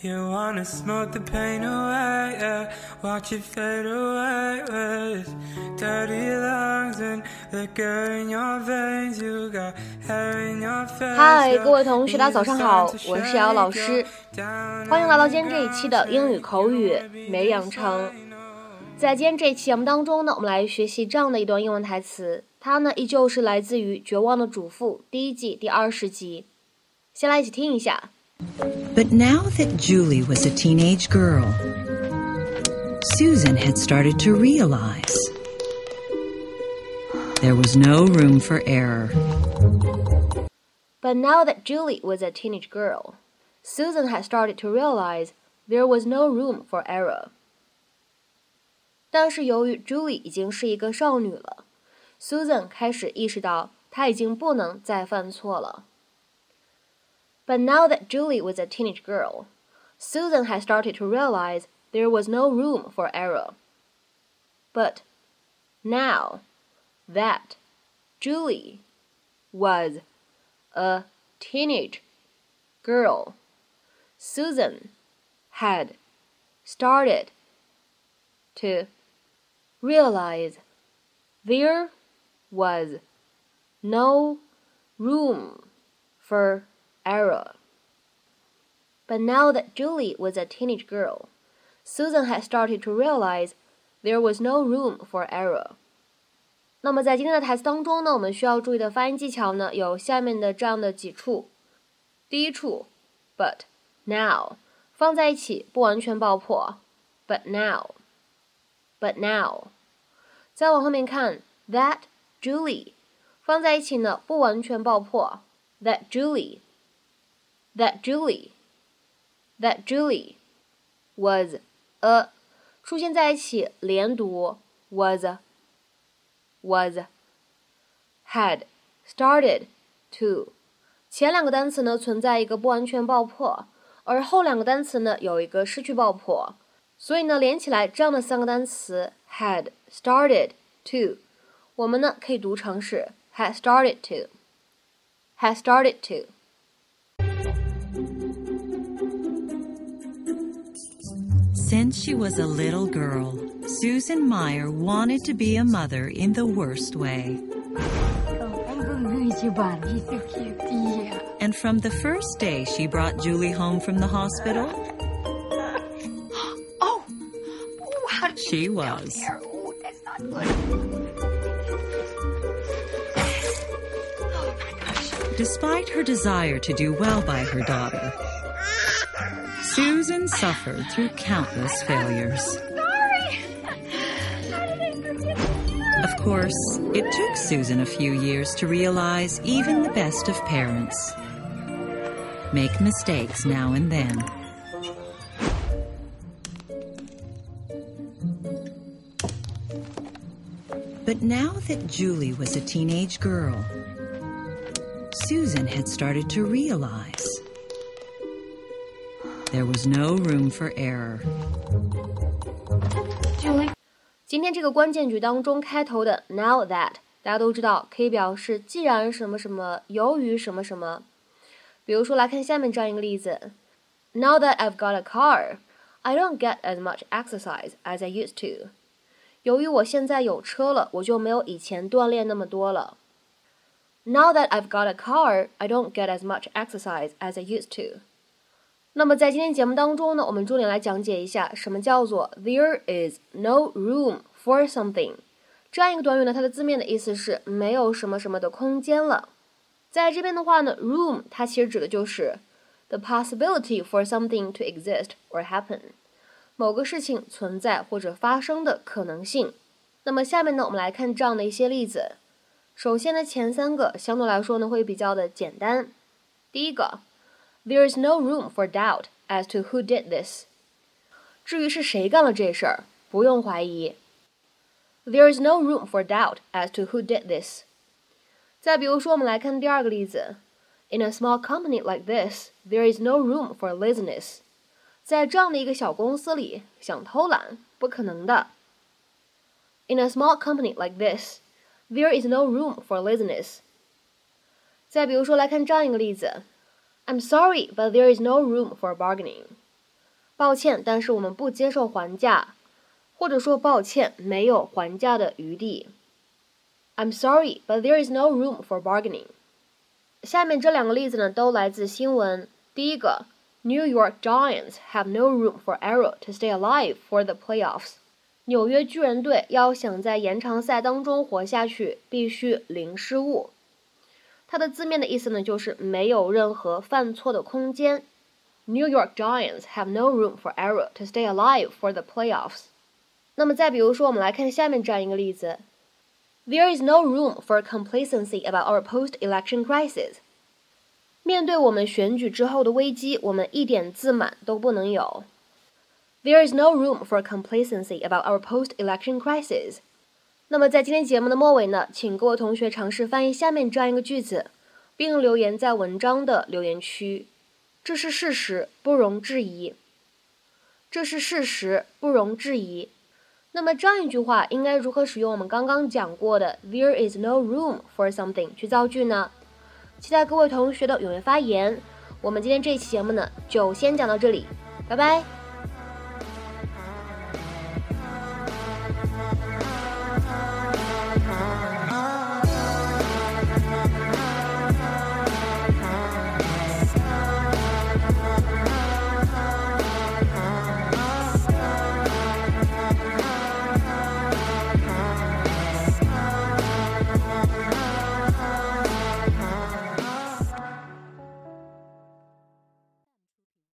You wanna smoke the pain away, yeah. Watch it fade away with dirty lungs and liquor in your veins. You got hair in your face. 嗨，各位同学，大家早上好，我是瑶老师，欢迎来到今天这一期的英语口语每日养成。在今天这一期节目当中呢，我们来学习这样的一段英文台词，它呢依旧是来自于《绝望的主妇》第一季第二十集。先来一起听一下。But now that Julie was a teenage girl, Susan had started to realize there was no room for error. But now that Julie was a teenage girl, Susan had started to realize there was no room for error. 但是由于 Julie 已经是一个少女了，Susan 开始意识到她已经不能再犯错了。 But now that Julie was a teenage girl, Susan had started to realize there was no room for error. But now that Julie was a teenage girl, Susan had started to realize there was no room for error. But now that Julie was a teenage girl, Susan had started to realize there was no room for error. 那么在今天的台词当中呢，我们需要注意的发音技巧呢，有下面的这样的几处。第一处，but now 放在一起不完全爆破，but now，but now。再往后面看，that Julie 放在一起呢不完全爆破，that Julie。 That Julie that Julie was a 出现在一起连读 was was had started to 前两个单词呢存在一个不完全爆破，而后两个单词呢有一个失去爆破，所以呢连起来这样的三个单词 had started to，我们呢可以读成是 had started to had started to。Since she was a little girl, Susan Mayer wanted to be a mother in the worst way. And from the first day she brought Julie home from the hospital, oh, she was. Oh, that's not good. Despite her desire to do well by her daughter, Susan suffered through countless failures. Of course, it took Susan a few years to realize even the best of parents make mistakes now and then. But now that Julie was a teenage girl, Susan had started to realize there was no room for error. 今天这个关键句当中开头的 now that 大家都知道可以表示既然什么什么，由于什么什么。比如说来看下面这样一个例子：Now that I've got a car, I don't get as much exercise as I used to. 由于我现在有车了，我就没有以前锻炼那么多了。Now that I've got a car, I don't get as much exercise as I used to. 那么在今天节目当中呢，我们重点来讲解一下什么叫做 there is no room for something 这样一个短语呢？它的字面的意思是没有什么什么的空间了。在这边的话呢，room 它其实指的就是 the possibility for something to exist or happen 某个事情存在或者发生的可能性。那么下面呢，我们来看这样的一些例子。首先呢，前三个相对来说呢会比较的简单。第一个。There is no room for doubt as to who did this。至于是谁干了这事儿，不用怀疑。There is no room for doubt as to who did this。再比如说，我们来看第二个例子。In a small company like this, there is no room for laziness。在这样的一个小公司里，想偷懒不可能的。In a small company like this, there is no room for laziness。再比如说，来看这样一个例子。 I'm sorry, but there is no room for bargaining。抱歉，但是我们不接受还价，或者说抱歉，没有还价的余地。I'm sorry, but there is no room for bargaining。下面这两个例子呢，都来自新闻。第一个，New York Giants have no room for error to stay alive for the playoffs。纽约巨人队要想在延长赛当中活下去，必须零失误。它的字面的意思呢，就是没有任何犯错的空间。New York Giants have no room for error to stay alive for the playoffs。那么再比如说，我们来看下面这样一个例子：There is no room for complacency about our post-election crisis。面对我们选举之后的危机，我们一点自满都不能有。There is no room for complacency about our post-election crisis。 那么在今天节目的末尾呢，请各位同学尝试翻译下面这样一个句子，并留言在文章的留言区。这是事实，不容置疑。这是事实，不容置疑。那么这样一句话应该如何使用我们刚刚讲过的 "There is no room for something" 去造句呢？期待各位同学的踊跃发言。我们今天这一期节目呢，就先讲到这里，拜拜。